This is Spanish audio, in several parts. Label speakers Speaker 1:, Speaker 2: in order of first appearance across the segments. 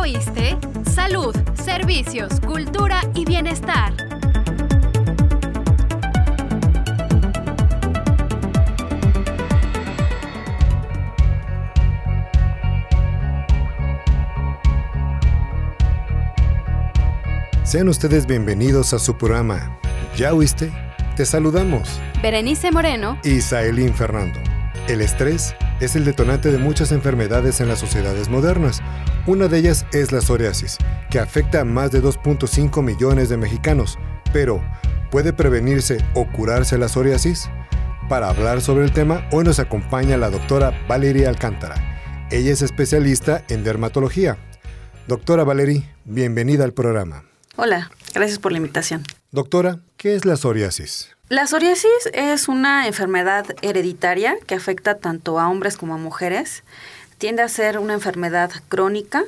Speaker 1: ¿Ya oíste? Salud, servicios, cultura y bienestar.
Speaker 2: Sean ustedes bienvenidos a su programa. ¿Ya oíste? Te saludamos.
Speaker 1: Berenice Moreno
Speaker 2: y Saelín Fernando. El estrés es el detonante de muchas enfermedades en las sociedades modernas. Una de ellas es la psoriasis, que afecta a más de 2.5 millones de mexicanos. Pero, ¿puede prevenirse o curarse la psoriasis? Para hablar sobre el tema, hoy nos acompaña la doctora Valeria Alcántara. Ella es especialista en dermatología. Doctora Valerie, bienvenida al programa.
Speaker 3: Hola, gracias por la invitación.
Speaker 2: Doctora, ¿qué es la psoriasis?
Speaker 3: La psoriasis es una enfermedad hereditaria que afecta tanto a hombres como a mujeres. Tiende a ser una enfermedad crónica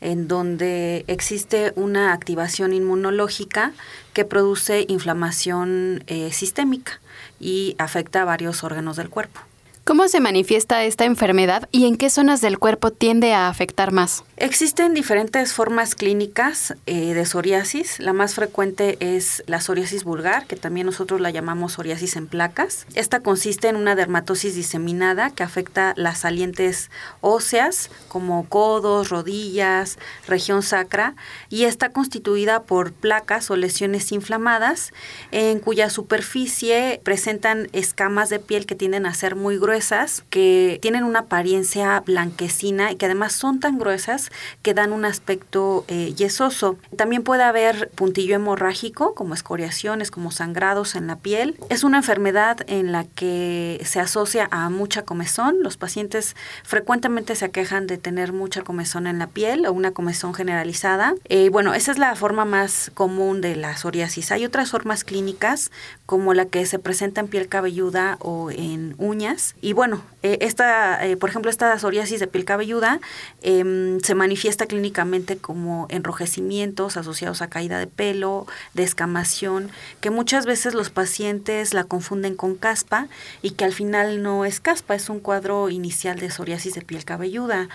Speaker 3: en donde existe una activación inmunológica que produce inflamación eh, sistémica y afecta a varios órganos del cuerpo.
Speaker 1: ¿Cómo se manifiesta esta enfermedad y en qué zonas del cuerpo tiende a afectar más?
Speaker 3: Existen diferentes formas clínicas eh, de psoriasis. La más frecuente es la psoriasis vulgar, que también nosotros la llamamos psoriasis en placas. Esta consiste en una dermatosis diseminada que afecta las salientes óseas como codos, rodillas, región sacra y está constituida por placas o lesiones inflamadas en cuya superficie presentan escamas de piel que tienden a ser muy gruesas que tienen una apariencia blanquecina y que además son tan gruesas que dan un aspecto eh, yesoso. También puede haber puntillo hemorrágico, como escoriaciones, como sangrados en la piel. Es una enfermedad en la que se asocia a mucha comezón. Los pacientes frecuentemente se quejan de tener mucha comezón en la piel o una comezón generalizada. Eh, bueno, esa es la forma más común de la psoriasis. Hay otras formas clínicas como la que se presenta en piel cabelluda o en uñas y bueno, eh, esta, eh, por ejemplo, esta psoriasis de piel cabelluda em, se manifiesta clínicamente como enrojecimientos asociados a caída de pelo, descamación, que muchas veces los pacientes la confunden con caspa y que al final no es caspa, es un cuadro inicial de psoriasis de piel cabelluda.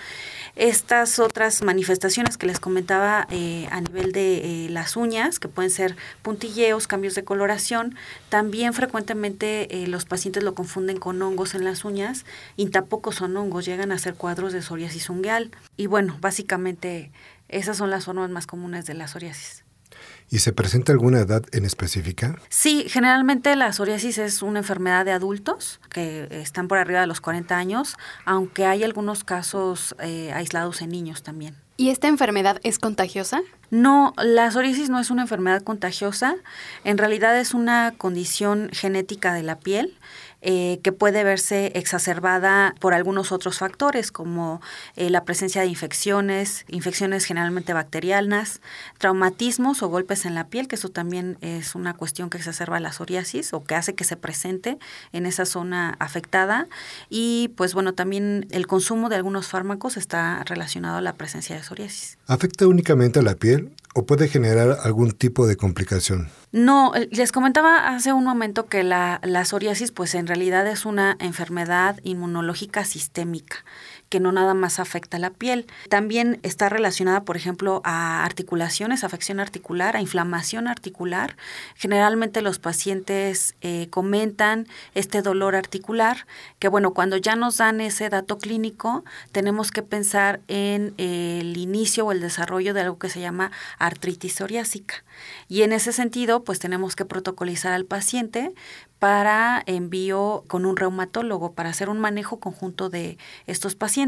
Speaker 3: Estas otras manifestaciones que les comentaba eh, a nivel de eh, las uñas, que pueden ser puntilleos, cambios de coloración, también frecuentemente eh, los pacientes lo confunden con hongos en las uñas y tampoco son hongos, llegan a ser cuadros de psoriasis ungueal. Y bueno, básicamente esas son las formas más comunes de la psoriasis.
Speaker 2: ¿Y se presenta alguna edad en específica?
Speaker 3: Sí, generalmente la psoriasis es una enfermedad de adultos que están por arriba de los 40 años, aunque hay algunos casos eh, aislados en niños también.
Speaker 1: ¿Y esta enfermedad es contagiosa?
Speaker 3: No, la psoriasis no es una enfermedad contagiosa, en realidad es una condición genética de la piel eh, que puede verse exacerbada por algunos otros factores, como eh, la presencia de infecciones, infecciones generalmente bacterianas, traumatismos o golpes en la piel, que eso también es una cuestión que exacerba la psoriasis o que hace que se presente en esa zona afectada. Y pues bueno, también el consumo de algunos fármacos está relacionado a la presencia de psoriasis.
Speaker 2: ¿Afecta únicamente a la piel o puede generar algún tipo de complicación?
Speaker 3: No, eh, les comentaba hace un momento que la, la psoriasis pues en realidad es una enfermedad inmunológica sistémica que no nada más afecta la piel. También está relacionada, por ejemplo, a articulaciones, afección articular, a inflamación articular. Generalmente los pacientes eh, comentan este dolor articular, que bueno, cuando ya nos dan ese dato clínico, tenemos que pensar en el inicio o el desarrollo de algo que se llama artritis psoriásica. Y en ese sentido, pues tenemos que protocolizar al paciente para envío con un reumatólogo para hacer un manejo conjunto de estos pacientes.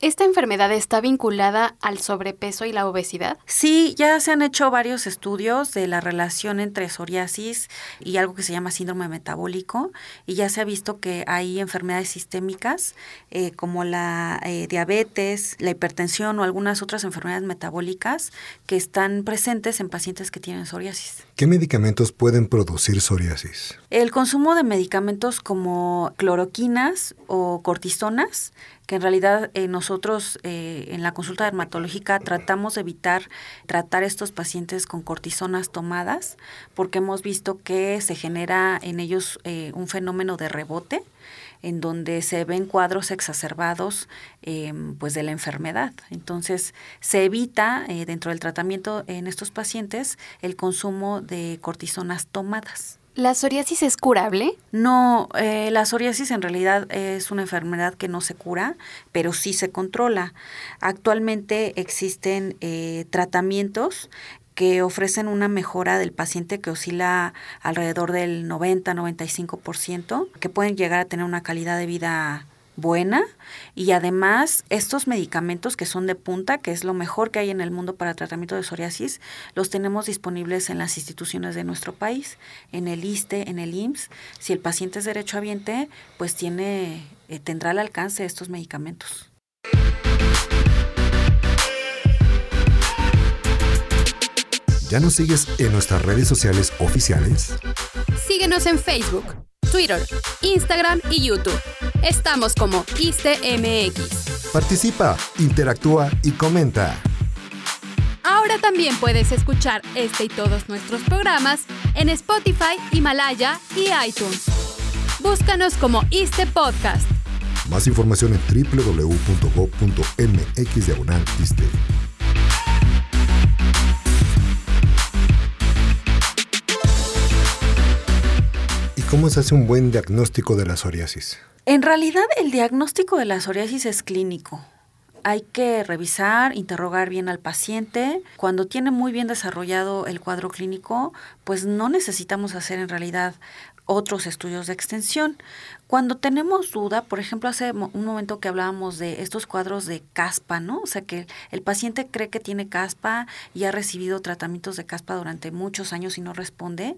Speaker 1: ¿Esta enfermedad está vinculada al sobrepeso y la obesidad?
Speaker 3: Sí, ya se han hecho varios estudios de la relación entre psoriasis y algo que se llama síndrome metabólico y ya se ha visto que hay enfermedades sistémicas eh, como la eh, diabetes, la hipertensión o algunas otras enfermedades metabólicas que están presentes en pacientes que tienen psoriasis.
Speaker 2: ¿Qué medicamentos pueden producir psoriasis?
Speaker 3: El consumo de medicamentos como cloroquinas o cortisonas, que en realidad eh, nosotros eh, en la consulta dermatológica tratamos de evitar tratar estos pacientes con cortisonas tomadas, porque hemos visto que se genera en ellos eh, un fenómeno de rebote en donde se ven cuadros exacerbados pues de la enfermedad. Entonces, se evita dentro del tratamiento en estos pacientes el consumo de cortisonas tomadas.
Speaker 1: ¿La psoriasis es curable?
Speaker 3: No, eh, la psoriasis en realidad es una enfermedad que no se cura, pero sí se controla. Actualmente existen eh, tratamientos que ofrecen una mejora del paciente que oscila alrededor del 90-95%, que pueden llegar a tener una calidad de vida buena y además estos medicamentos que son de punta, que es lo mejor que hay en el mundo para tratamiento de psoriasis, los tenemos disponibles en las instituciones de nuestro país, en el ISTE, en el IMSS. Si el paciente es derechohabiente, pues tiene eh, tendrá al alcance estos medicamentos.
Speaker 2: ¿Ya nos sigues en nuestras redes sociales oficiales?
Speaker 1: Síguenos en Facebook, Twitter, Instagram y YouTube. Estamos como ISTMX.
Speaker 2: Participa, interactúa y comenta.
Speaker 1: Ahora también puedes escuchar este y todos nuestros programas en Spotify, Himalaya y iTunes. Búscanos como ISTE Podcast.
Speaker 2: Más información en www.go.mx ¿Cómo se hace un buen diagnóstico de la psoriasis?
Speaker 3: En realidad el diagnóstico de la psoriasis es clínico. Hay que revisar, interrogar bien al paciente. Cuando tiene muy bien desarrollado el cuadro clínico, pues no necesitamos hacer en realidad otros estudios de extensión. Cuando tenemos duda, por ejemplo, hace un momento que hablábamos de estos cuadros de caspa, ¿no? O sea, que el paciente cree que tiene caspa y ha recibido tratamientos de caspa durante muchos años y no responde.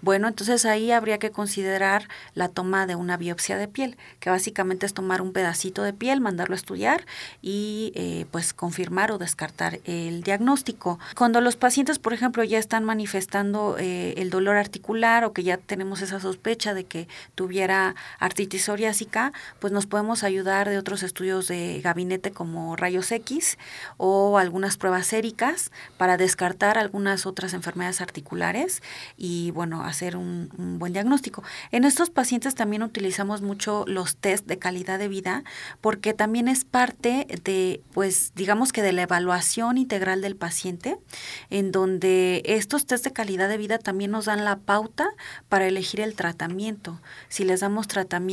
Speaker 3: Bueno, entonces ahí habría que considerar la toma de una biopsia de piel, que básicamente es tomar un pedacito de piel, mandarlo a estudiar y eh, pues confirmar o descartar el diagnóstico. Cuando los pacientes, por ejemplo, ya están manifestando eh, el dolor articular o que ya tenemos esa sospecha de que tuviera articulación, artritis psoriásica, pues nos podemos ayudar de otros estudios de gabinete como rayos X o algunas pruebas séricas para descartar algunas otras enfermedades articulares y bueno, hacer un, un buen diagnóstico. En estos pacientes también utilizamos mucho los test de calidad de vida porque también es parte de, pues digamos que de la evaluación integral del paciente, en donde estos test de calidad de vida también nos dan la pauta para elegir el tratamiento. Si les damos tratamiento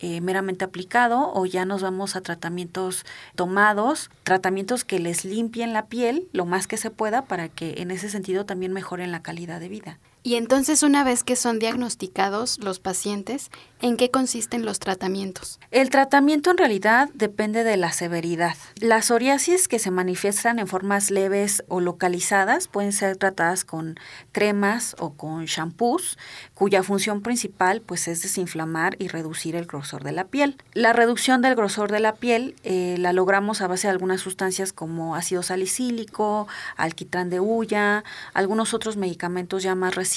Speaker 3: eh, meramente aplicado o ya nos vamos a tratamientos tomados, tratamientos que les limpien la piel lo más que se pueda para que en ese sentido también mejoren la calidad de vida.
Speaker 1: Y entonces, una vez que son diagnosticados los pacientes, ¿en qué consisten los tratamientos?
Speaker 3: El tratamiento en realidad depende de la severidad. Las psoriasis que se manifiestan en formas leves o localizadas pueden ser tratadas con cremas o con shampoos, cuya función principal pues, es desinflamar y reducir el grosor de la piel. La reducción del grosor de la piel eh, la logramos a base de algunas sustancias como ácido salicílico, alquitrán de hulla, algunos otros medicamentos ya más recientes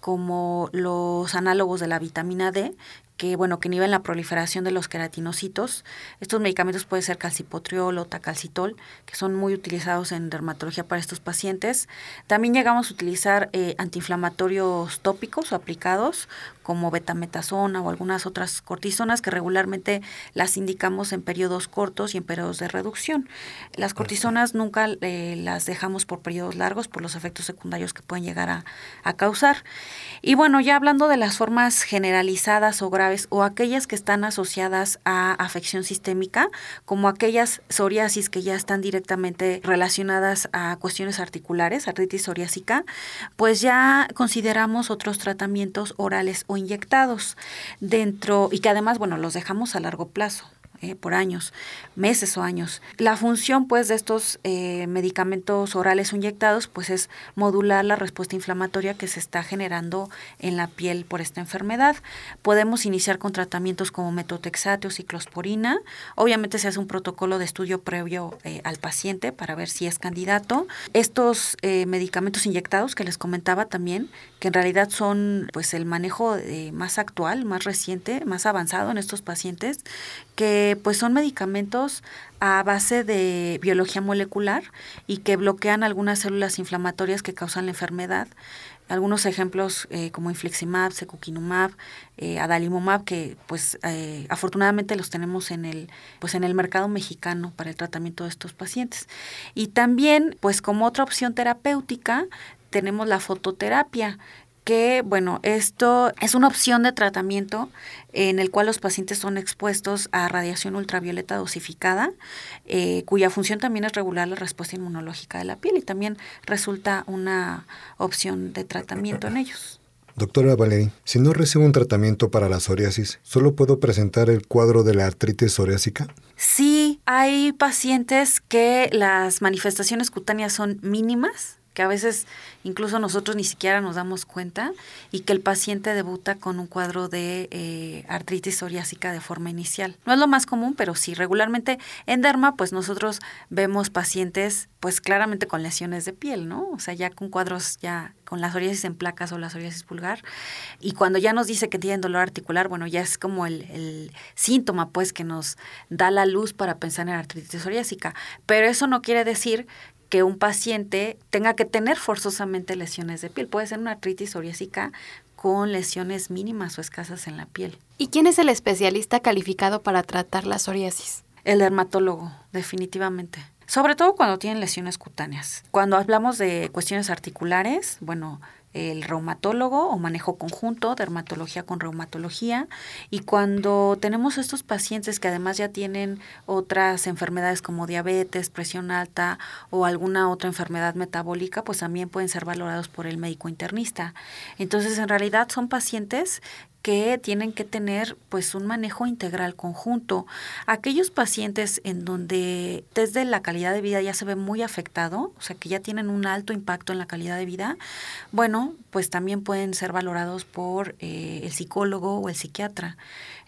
Speaker 3: como los análogos de la vitamina D, que bueno, que inhiben la proliferación de los queratinocitos. Estos medicamentos pueden ser calcipotriol o tacalcitol, que son muy utilizados en dermatología para estos pacientes. También llegamos a utilizar eh, antiinflamatorios tópicos o aplicados, como betametasona o algunas otras cortisonas que regularmente las indicamos en periodos cortos y en periodos de reducción. Las cortisonas nunca eh, las dejamos por periodos largos por los efectos secundarios que pueden llegar a, a causar. Y bueno, ya hablando de las formas generalizadas o graves o aquellas que están asociadas a afección sistémica, como aquellas psoriasis que ya están directamente relacionadas a cuestiones articulares, artritis psoriásica, pues ya consideramos otros tratamientos orales o inyectados dentro y que además, bueno, los dejamos a largo plazo. Eh, por años, meses o años. La función pues de estos eh, medicamentos orales inyectados pues es modular la respuesta inflamatoria que se está generando en la piel por esta enfermedad. Podemos iniciar con tratamientos como metotrexate o ciclosporina. Obviamente se hace un protocolo de estudio previo eh, al paciente para ver si es candidato. Estos medicamentos inyectados que les comentaba también, que en realidad son pues el manejo más actual, más reciente, más avanzado en estos pacientes, que pues son medicamentos a base de biología molecular y que bloquean algunas células inflamatorias que causan la enfermedad. Algunos ejemplos eh, como infliximab, secukinumab, eh, adalimumab, que pues eh, afortunadamente los tenemos en el pues en el mercado mexicano para el tratamiento de estos pacientes. Y también pues como otra opción terapéutica tenemos la fototerapia, que, bueno, esto es una opción de tratamiento en el cual los pacientes son expuestos a radiación ultravioleta dosificada, eh, cuya función también es regular la respuesta inmunológica de la piel y también resulta una opción de tratamiento en ellos.
Speaker 2: Doctora Valeri, si no recibo un tratamiento para la psoriasis, ¿solo puedo presentar el cuadro de la artritis psoriásica?
Speaker 3: Sí, hay pacientes que las manifestaciones cutáneas son mínimas, que a veces incluso nosotros ni siquiera nos damos cuenta y que el paciente debuta con un cuadro de eh, artritis psoriásica de forma inicial. No es lo más común, pero sí, regularmente en derma, pues nosotros vemos pacientes pues claramente con lesiones de piel, ¿no? O sea, ya con cuadros ya con la psoriasis en placas o la psoriasis pulgar. Y cuando ya nos dice que tienen dolor articular, bueno, ya es como el, el síntoma, pues, que nos da la luz para pensar en artritis psoriásica. Pero eso no quiere decir que un paciente tenga que tener forzosamente lesiones de piel. Puede ser una artritis psoriásica con lesiones mínimas o escasas en la piel.
Speaker 1: ¿Y quién es el especialista calificado para tratar la psoriasis?
Speaker 3: El dermatólogo, definitivamente. Sobre todo cuando tienen lesiones cutáneas. Cuando hablamos de cuestiones articulares, bueno, el reumatólogo o manejo conjunto, dermatología con reumatología. Y cuando tenemos estos pacientes que además ya tienen otras enfermedades como diabetes, presión alta o alguna otra enfermedad metabólica, pues también pueden ser valorados por el médico internista. Entonces, en realidad son pacientes que tienen que tener pues un manejo integral conjunto. Aquellos pacientes en donde desde la calidad de vida ya se ve muy afectado, o sea que ya tienen un alto impacto en la calidad de vida, bueno, pues también pueden ser valorados por eh, el psicólogo o el psiquiatra.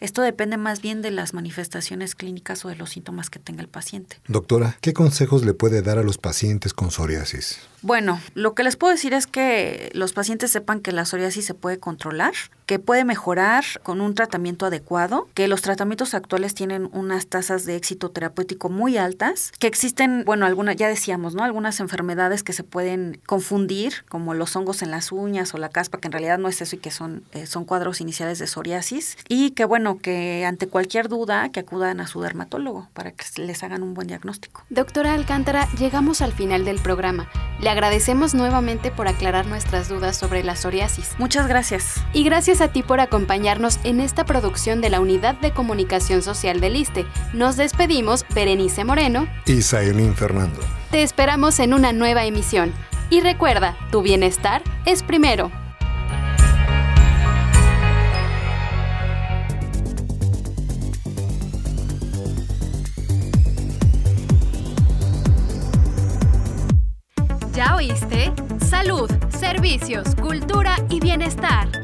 Speaker 3: Esto depende más bien de las manifestaciones clínicas o de los síntomas que tenga el paciente.
Speaker 2: Doctora, ¿qué consejos le puede dar a los pacientes con psoriasis?
Speaker 3: Bueno, lo que les puedo decir es que los pacientes sepan que la psoriasis se puede controlar, que puede mejorar con un tratamiento adecuado, que los tratamientos actuales tienen unas tasas de éxito terapéutico muy altas, que existen, bueno, algunas, ya decíamos, ¿no? Algunas enfermedades que se pueden confundir, como los hongos en las uñas o la caspa, que en realidad no es eso y que son, eh, son cuadros iniciales de psoriasis, y que, bueno, que ante cualquier duda, que acudan a su dermatólogo para que les hagan un buen diagnóstico.
Speaker 1: Doctora Alcántara, llegamos al final del programa. Le agradecemos nuevamente por aclarar nuestras dudas sobre la psoriasis.
Speaker 3: Muchas gracias.
Speaker 1: Y gracias a ti por acompañarnos en esta producción de la Unidad de Comunicación Social del ISTE. Nos despedimos, Berenice Moreno
Speaker 2: y Sailín Fernando.
Speaker 1: Te esperamos en una nueva emisión. Y recuerda, tu bienestar es primero. Salud, servicios, cultura y bienestar.